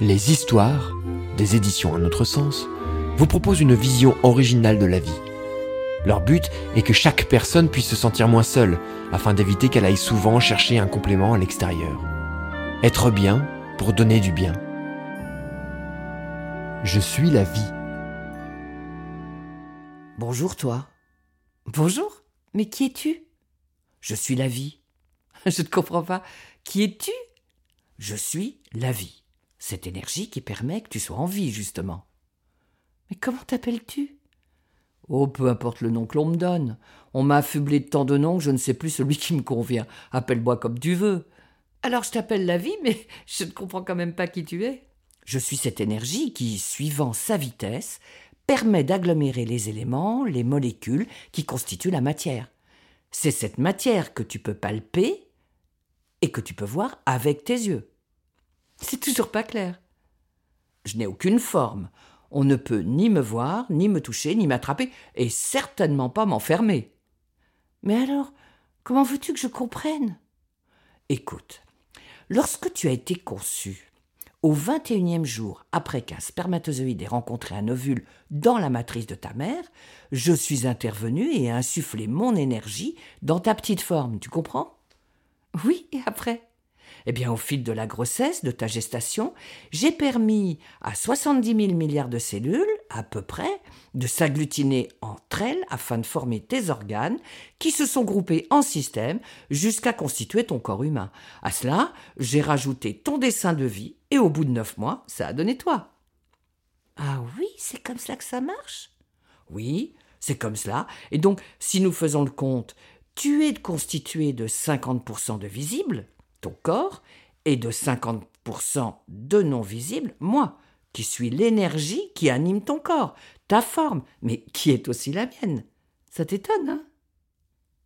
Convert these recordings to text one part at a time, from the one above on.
Les histoires, des éditions Un autre sens, vous proposent une vision originale de la vie. Leur but est que chaque personne puisse se sentir moins seule, afin d'éviter qu'elle aille souvent chercher un complément à l'extérieur. Être bien pour donner du bien. Je suis la vie. Bonjour toi. Bonjour. Mais qui es-tu? Je suis la vie. Je ne comprends pas. Qui es-tu? Je suis la vie. Cette énergie qui permet que tu sois en vie, justement. Mais comment t'appelles-tu? Oh, peu importe le nom que l'on me donne. On m'a affublé de tant de noms que je ne sais plus celui qui me convient. Appelle-moi comme tu veux. Alors je t'appelle la vie, mais je ne comprends quand même pas qui tu es. Je suis cette énergie qui, suivant sa vitesse, permet d'agglomérer les éléments, les molécules qui constituent la matière. C'est cette matière que tu peux palper et que tu peux voir avec tes yeux. C'est toujours pas clair. Je n'ai aucune forme. On ne peut ni me voir, ni me toucher, ni m'attraper, et certainement pas m'enfermer. Mais alors, comment veux-tu que je comprenne? Écoute, lorsque tu as été conçu, au vingt et unième jour après qu'un spermatozoïde ait rencontré un ovule dans la matrice de ta mère, je suis intervenu et ai insufflé mon énergie dans ta petite forme, tu comprends? Oui, et après? Eh bien, au fil de la grossesse, de ta gestation, j'ai permis à 70 000 milliards de cellules, à peu près, de s'agglutiner entre elles afin de former tes organes qui se sont groupés en système jusqu'à constituer ton corps humain. À cela, j'ai rajouté ton dessin de vie et au bout de neuf mois, ça a donné toi. Ah oui, c'est comme cela que ça marche? Oui, c'est comme cela. Et donc, si nous faisons le compte, tu es constitué de 50% de visibles, ton corps, et de 50% de non visibles, moi, qui suis l'énergie qui anime ton corps, ta forme, mais qui est aussi la mienne. Ça t'étonne, hein?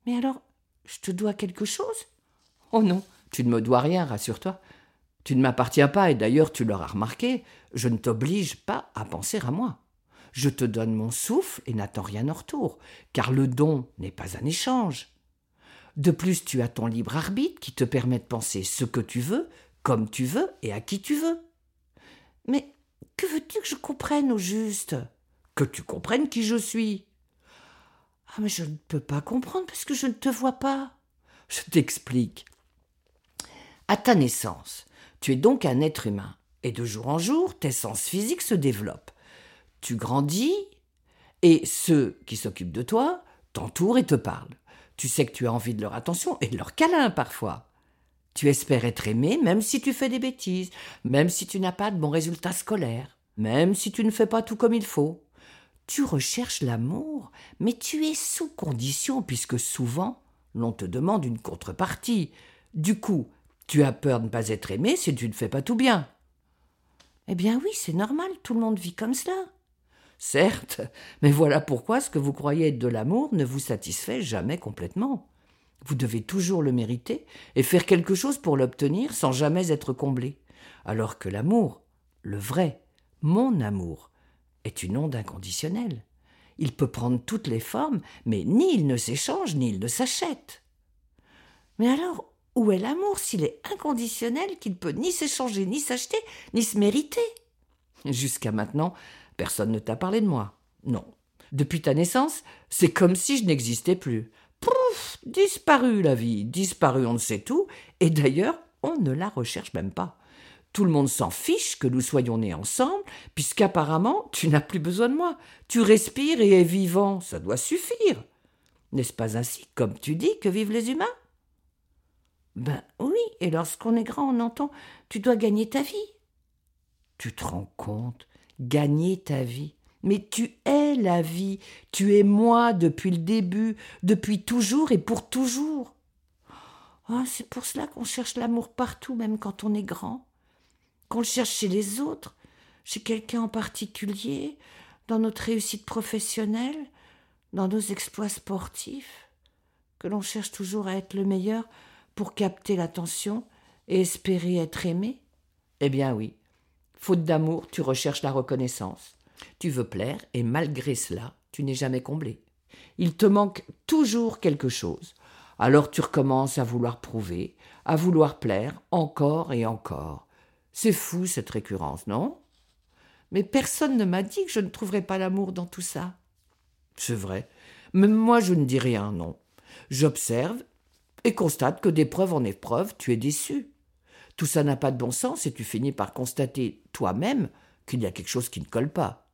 Mais alors, je te dois quelque chose? Oh non, tu ne me dois rien, rassure-toi. Tu ne m'appartiens pas, et d'ailleurs tu l'auras remarqué, je ne t'oblige pas à penser à moi. Je te donne mon souffle et n'attends rien en retour, car le don n'est pas un échange. De plus, tu as ton libre arbitre qui te permet de penser ce que tu veux, comme tu veux et à qui tu veux. Mais que veux-tu que je comprenne au juste? Que tu comprennes qui je suis. Ah, mais je ne peux pas comprendre parce que je ne te vois pas. Je t'explique. À ta naissance, tu es donc un être humain, et de jour en jour, tes sens physiques se développent. Tu grandis, et ceux qui s'occupent de toi t'entourent et te parlent. Tu sais que tu as envie de leur attention et de leur câlin parfois. Tu espères être aimé même si tu fais des bêtises, même si tu n'as pas de bons résultats scolaires, même si tu ne fais pas tout comme il faut. Tu recherches l'amour, mais tu es sous condition puisque souvent l'on te demande une contrepartie. Du coup, tu as peur de ne pas être aimé si tu ne fais pas tout bien. Eh bien oui, c'est normal, tout le monde vit comme cela. Certes, mais voilà pourquoi ce que vous croyez être de l'amour ne vous satisfait jamais complètement. Vous devez toujours le mériter et faire quelque chose pour l'obtenir sans jamais être comblé. Alors que l'amour, le vrai, mon amour, est une onde inconditionnelle. Il peut prendre toutes les formes, mais ni il ne s'échange, ni il ne s'achète. Mais alors, où est l'amour s'il est inconditionnel, qu'il peut ni s'échanger, ni s'acheter, ni se mériter? Jusqu'à maintenant, Personne ne t'a parlé de moi. Non. Depuis ta naissance, c'est comme si je n'existais plus. Pouf Disparu la vie, disparu on ne sait tout, et d'ailleurs, on ne la recherche même pas. Tout le monde s'en fiche que nous soyons nés ensemble, puisqu'apparemment tu n'as plus besoin de moi. Tu respires et es vivant, ça doit suffire. N'est-ce pas ainsi, comme tu dis, que vivent les humains? Ben oui, et lorsqu'on est grand, on entend tu dois gagner ta vie. Tu te rends compte gagner ta vie. Mais tu es la vie, tu es moi depuis le début, depuis toujours et pour toujours. Oh, c'est pour cela qu'on cherche l'amour partout, même quand on est grand. Qu'on le cherche chez les autres, chez quelqu'un en particulier, dans notre réussite professionnelle, dans nos exploits sportifs. Que l'on cherche toujours à être le meilleur pour capter l'attention et espérer être aimé. Eh bien oui, Faute d'amour, tu recherches la reconnaissance. Tu veux plaire, et malgré cela, tu n'es jamais comblé. Il te manque toujours quelque chose. Alors tu recommences à vouloir prouver, à vouloir plaire, encore et encore. C'est fou cette récurrence, non? Mais personne ne m'a dit que je ne trouverais pas l'amour dans tout ça. C'est vrai. Même moi je ne dis rien, non. J'observe et constate que d'épreuve en épreuve, tu es déçu. Tout ça n'a pas de bon sens et tu finis par constater toi-même qu'il y a quelque chose qui ne colle pas.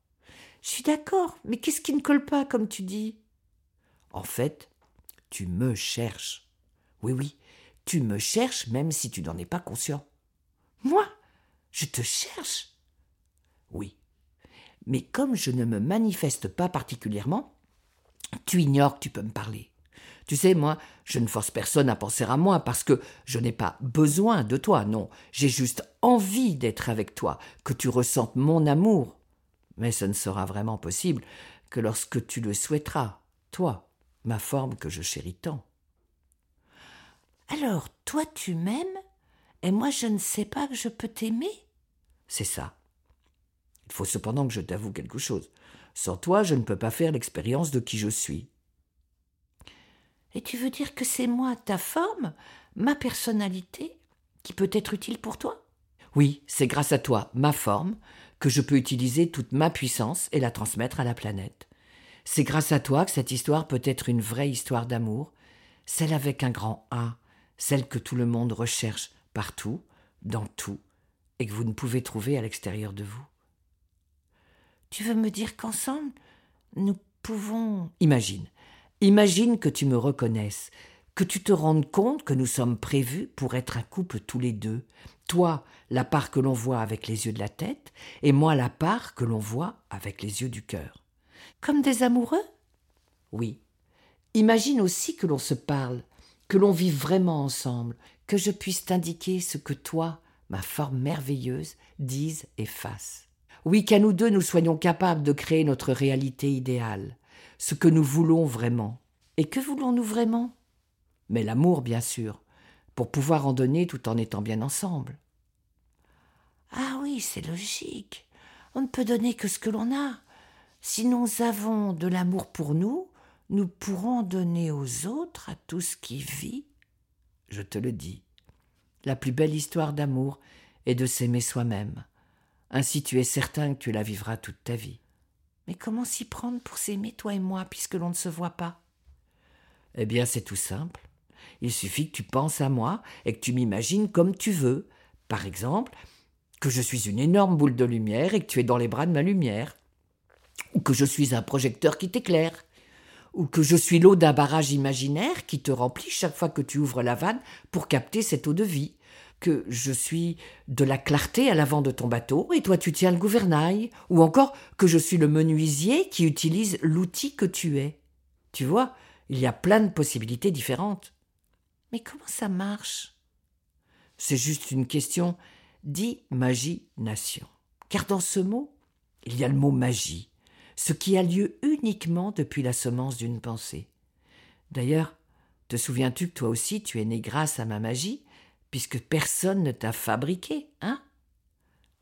Je suis d'accord, mais qu'est-ce qui ne colle pas, comme tu dis? En fait, tu me cherches. Oui, oui, tu me cherches même si tu n'en es pas conscient. Moi? Je te cherche? Oui. Mais comme je ne me manifeste pas particulièrement, tu ignores que tu peux me parler. Tu sais, moi, je ne force personne à penser à moi parce que je n'ai pas besoin de toi, non. J'ai juste envie d'être avec toi, que tu ressentes mon amour. Mais ce ne sera vraiment possible que lorsque tu le souhaiteras, toi, ma forme que je chéris tant. Alors, toi tu m'aimes, et moi je ne sais pas que je peux t'aimer? C'est ça. Il faut cependant que je t'avoue quelque chose. Sans toi, je ne peux pas faire l'expérience de qui je suis. Et tu veux dire que c'est moi, ta forme, ma personnalité, qui peut être utile pour toi? Oui, c'est grâce à toi, ma forme, que je peux utiliser toute ma puissance et la transmettre à la planète. C'est grâce à toi que cette histoire peut être une vraie histoire d'amour, celle avec un grand A, celle que tout le monde recherche partout, dans tout, et que vous ne pouvez trouver à l'extérieur de vous. Tu veux me dire qu'ensemble, nous pouvons... Imagine, Imagine que tu me reconnaisses, que tu te rendes compte que nous sommes prévus pour être un couple tous les deux. Toi, la part que l'on voit avec les yeux de la tête, et moi la part que l'on voit avec les yeux du cœur. Comme des amoureux? Oui. Imagine aussi que l'on se parle, que l'on vit vraiment ensemble, que je puisse t'indiquer ce que toi, ma forme merveilleuse, dise et fasse. Oui, qu'à nous deux nous soyons capables de créer notre réalité idéale ce que nous voulons vraiment. Et que voulons-nous vraiment? Mais l'amour, bien sûr, pour pouvoir en donner tout en étant bien ensemble. Ah oui, c'est logique. On ne peut donner que ce que l'on a. Si nous avons de l'amour pour nous, nous pourrons donner aux autres à tout ce qui vit. Je te le dis, la plus belle histoire d'amour est de s'aimer soi-même. Ainsi tu es certain que tu la vivras toute ta vie. Mais comment s'y prendre pour s'aimer, toi et moi, puisque l'on ne se voit pas? Eh bien, c'est tout simple. Il suffit que tu penses à moi et que tu m'imagines comme tu veux. Par exemple, que je suis une énorme boule de lumière et que tu es dans les bras de ma lumière. Ou que je suis un projecteur qui t'éclaire. Ou que je suis l'eau d'un barrage imaginaire qui te remplit chaque fois que tu ouvres la vanne pour capter cette eau de vie que je suis de la clarté à l'avant de ton bateau et toi tu tiens le gouvernail, ou encore que je suis le menuisier qui utilise l'outil que tu es. Tu vois, il y a plein de possibilités différentes. Mais comment ça marche? C'est juste une question d'imagination. Car dans ce mot, il y a le mot magie, ce qui a lieu uniquement depuis la semence d'une pensée. D'ailleurs, te souviens-tu que toi aussi tu es né grâce à ma magie? Puisque personne ne t'a fabriqué, hein?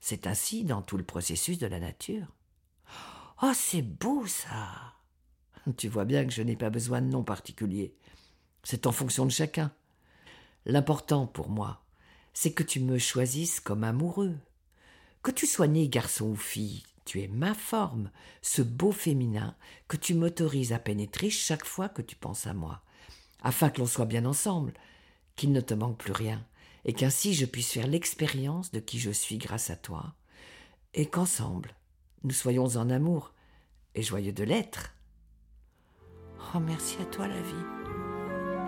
C'est ainsi dans tout le processus de la nature. Oh, c'est beau ça Tu vois bien que je n'ai pas besoin de nom particulier. C'est en fonction de chacun. L'important pour moi, c'est que tu me choisisses comme amoureux. Que tu sois né garçon ou fille, tu es ma forme, ce beau féminin que tu m'autorises à pénétrer chaque fois que tu penses à moi, afin que l'on soit bien ensemble, qu'il ne te manque plus rien, et qu'ainsi je puisse faire l'expérience de qui je suis grâce à toi, et qu'ensemble nous soyons en amour et joyeux de l'être. Oh, merci à toi, la vie.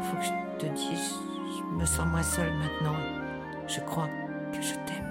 Faut que je te dise, je me sens moins seule maintenant. Je crois que je t'aime.